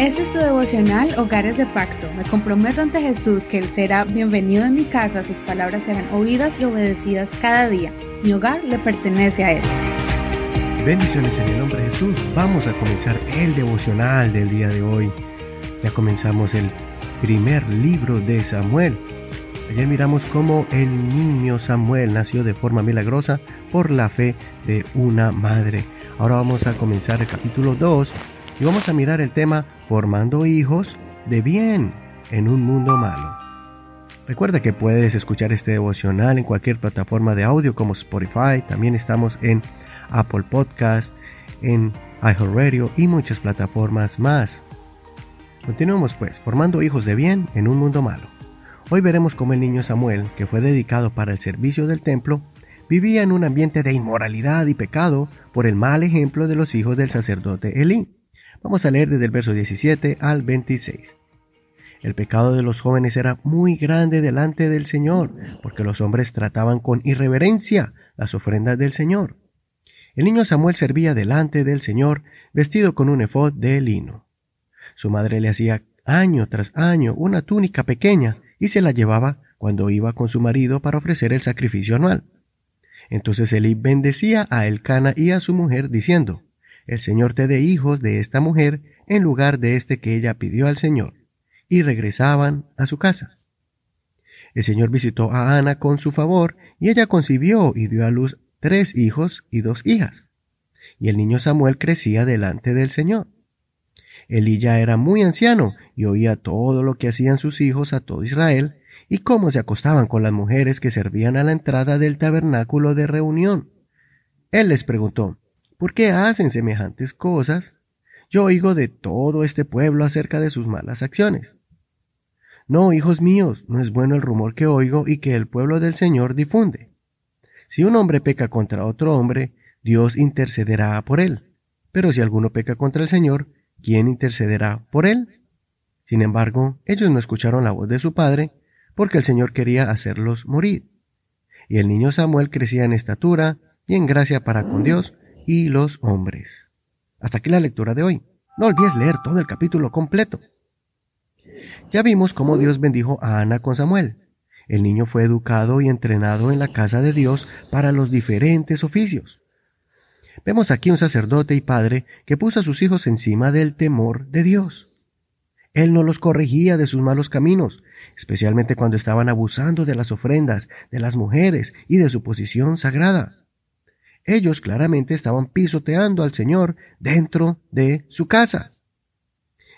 Este es tu devocional Hogares de Pacto. Me comprometo ante Jesús que Él será bienvenido en mi casa, sus palabras serán oídas y obedecidas cada día. Mi hogar le pertenece a Él. Bendiciones en el nombre de Jesús. Vamos a comenzar el devocional del día de hoy. Ya comenzamos el primer libro de Samuel. Ayer miramos cómo el niño Samuel nació de forma milagrosa por la fe de una madre. Ahora vamos a comenzar el capítulo 2 y vamos a mirar el tema formando hijos de bien en un mundo malo. Recuerda que puedes escuchar este devocional en cualquier plataforma de audio como Spotify, también estamos en Apple Podcast, en iHeartRadio y muchas plataformas más. Continuemos pues, formando hijos de bien en un mundo malo. Hoy veremos cómo el niño Samuel, que fue dedicado para el servicio del templo, vivía en un ambiente de inmoralidad y pecado por el mal ejemplo de los hijos del sacerdote Elí. Vamos a leer desde el verso 17 al 26. El pecado de los jóvenes era muy grande delante del Señor, porque los hombres trataban con irreverencia las ofrendas del Señor. El niño Samuel servía delante del Señor vestido con un efod de lino. Su madre le hacía año tras año una túnica pequeña y se la llevaba cuando iba con su marido para ofrecer el sacrificio anual. Entonces Elí bendecía a Elcana y a su mujer diciendo, el Señor te dé hijos de esta mujer en lugar de este que ella pidió al Señor, y regresaban a su casa. El Señor visitó a Ana con su favor, y ella concibió y dio a luz tres hijos y dos hijas. Y el niño Samuel crecía delante del Señor. Elí ya era muy anciano y oía todo lo que hacían sus hijos a todo Israel, y cómo se acostaban con las mujeres que servían a la entrada del tabernáculo de reunión. Él les preguntó, ¿Por qué hacen semejantes cosas? Yo oigo de todo este pueblo acerca de sus malas acciones. No, hijos míos, no es bueno el rumor que oigo y que el pueblo del Señor difunde. Si un hombre peca contra otro hombre, Dios intercederá por él. Pero si alguno peca contra el Señor, ¿quién intercederá por él? Sin embargo, ellos no escucharon la voz de su padre, porque el Señor quería hacerlos morir. Y el niño Samuel crecía en estatura y en gracia para con Dios, y los hombres. Hasta aquí la lectura de hoy. No olvides leer todo el capítulo completo. Ya vimos cómo Dios bendijo a Ana con Samuel. El niño fue educado y entrenado en la casa de Dios para los diferentes oficios. Vemos aquí un sacerdote y padre que puso a sus hijos encima del temor de Dios. Él no los corregía de sus malos caminos, especialmente cuando estaban abusando de las ofrendas, de las mujeres y de su posición sagrada. Ellos claramente estaban pisoteando al Señor dentro de su casa.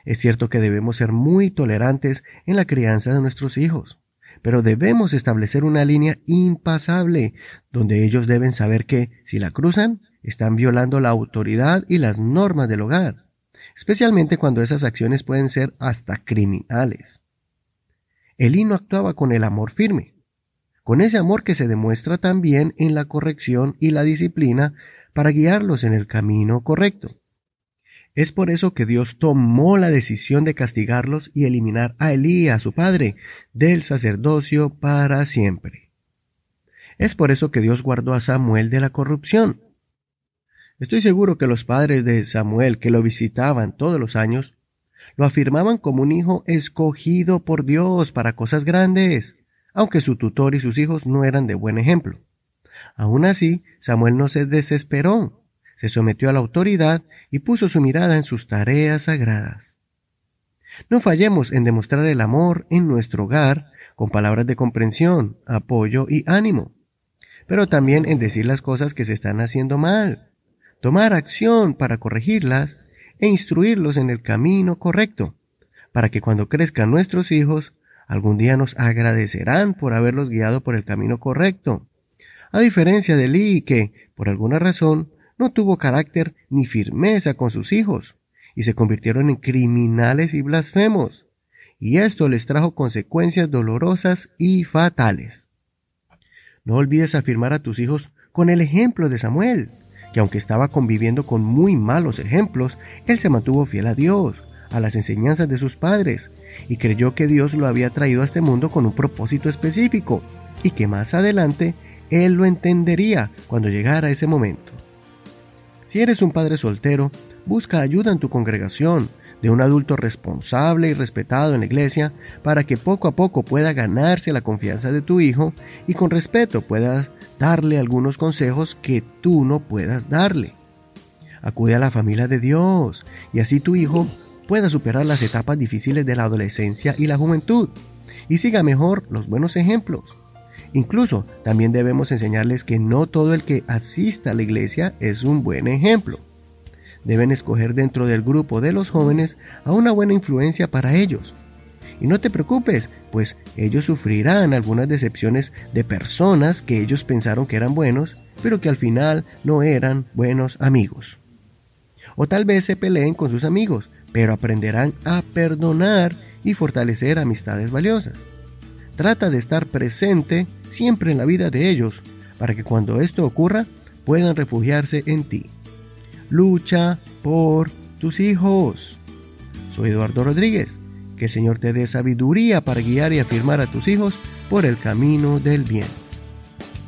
Es cierto que debemos ser muy tolerantes en la crianza de nuestros hijos, pero debemos establecer una línea impasable donde ellos deben saber que, si la cruzan, están violando la autoridad y las normas del hogar, especialmente cuando esas acciones pueden ser hasta criminales. Elí no actuaba con el amor firme, con ese amor que se demuestra también en la corrección y la disciplina para guiarlos en el camino correcto. Es por eso que Dios tomó la decisión de castigarlos y eliminar a Elías, su padre, del sacerdocio para siempre. Es por eso que Dios guardó a Samuel de la corrupción. Estoy seguro que los padres de Samuel que lo visitaban todos los años lo afirmaban como un hijo escogido por Dios para cosas grandes aunque su tutor y sus hijos no eran de buen ejemplo. Aún así, Samuel no se desesperó, se sometió a la autoridad y puso su mirada en sus tareas sagradas. No fallemos en demostrar el amor en nuestro hogar con palabras de comprensión, apoyo y ánimo, pero también en decir las cosas que se están haciendo mal, tomar acción para corregirlas e instruirlos en el camino correcto, para que cuando crezcan nuestros hijos Algún día nos agradecerán por haberlos guiado por el camino correcto. A diferencia de Lee, que, por alguna razón, no tuvo carácter ni firmeza con sus hijos, y se convirtieron en criminales y blasfemos, y esto les trajo consecuencias dolorosas y fatales. No olvides afirmar a tus hijos con el ejemplo de Samuel, que aunque estaba conviviendo con muy malos ejemplos, él se mantuvo fiel a Dios, a las enseñanzas de sus padres y creyó que Dios lo había traído a este mundo con un propósito específico y que más adelante él lo entendería cuando llegara ese momento. Si eres un padre soltero, busca ayuda en tu congregación, de un adulto responsable y respetado en la iglesia para que poco a poco pueda ganarse la confianza de tu hijo y con respeto puedas darle algunos consejos que tú no puedas darle. Acude a la familia de Dios y así tu hijo pueda superar las etapas difíciles de la adolescencia y la juventud y siga mejor los buenos ejemplos. Incluso también debemos enseñarles que no todo el que asista a la iglesia es un buen ejemplo. Deben escoger dentro del grupo de los jóvenes a una buena influencia para ellos. Y no te preocupes, pues ellos sufrirán algunas decepciones de personas que ellos pensaron que eran buenos, pero que al final no eran buenos amigos. O tal vez se peleen con sus amigos, pero aprenderán a perdonar y fortalecer amistades valiosas. Trata de estar presente siempre en la vida de ellos, para que cuando esto ocurra puedan refugiarse en ti. Lucha por tus hijos. Soy Eduardo Rodríguez. Que el Señor te dé sabiduría para guiar y afirmar a tus hijos por el camino del bien.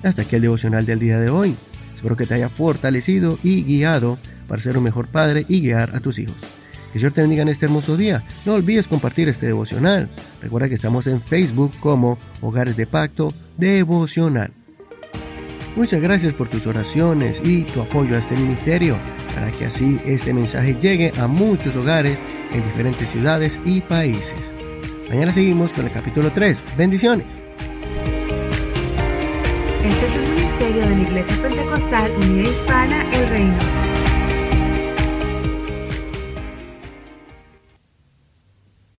Hasta aquí el devocional del día de hoy. Espero que te haya fortalecido y guiado para ser un mejor padre y guiar a tus hijos. Que Señor te bendiga en este hermoso día. No olvides compartir este devocional. Recuerda que estamos en Facebook como Hogares de Pacto Devocional. Muchas gracias por tus oraciones y tu apoyo a este ministerio, para que así este mensaje llegue a muchos hogares en diferentes ciudades y países. Mañana seguimos con el capítulo 3. Bendiciones. Este es un ministerio de la Iglesia Pentecostal Unida Hispana, El Reino.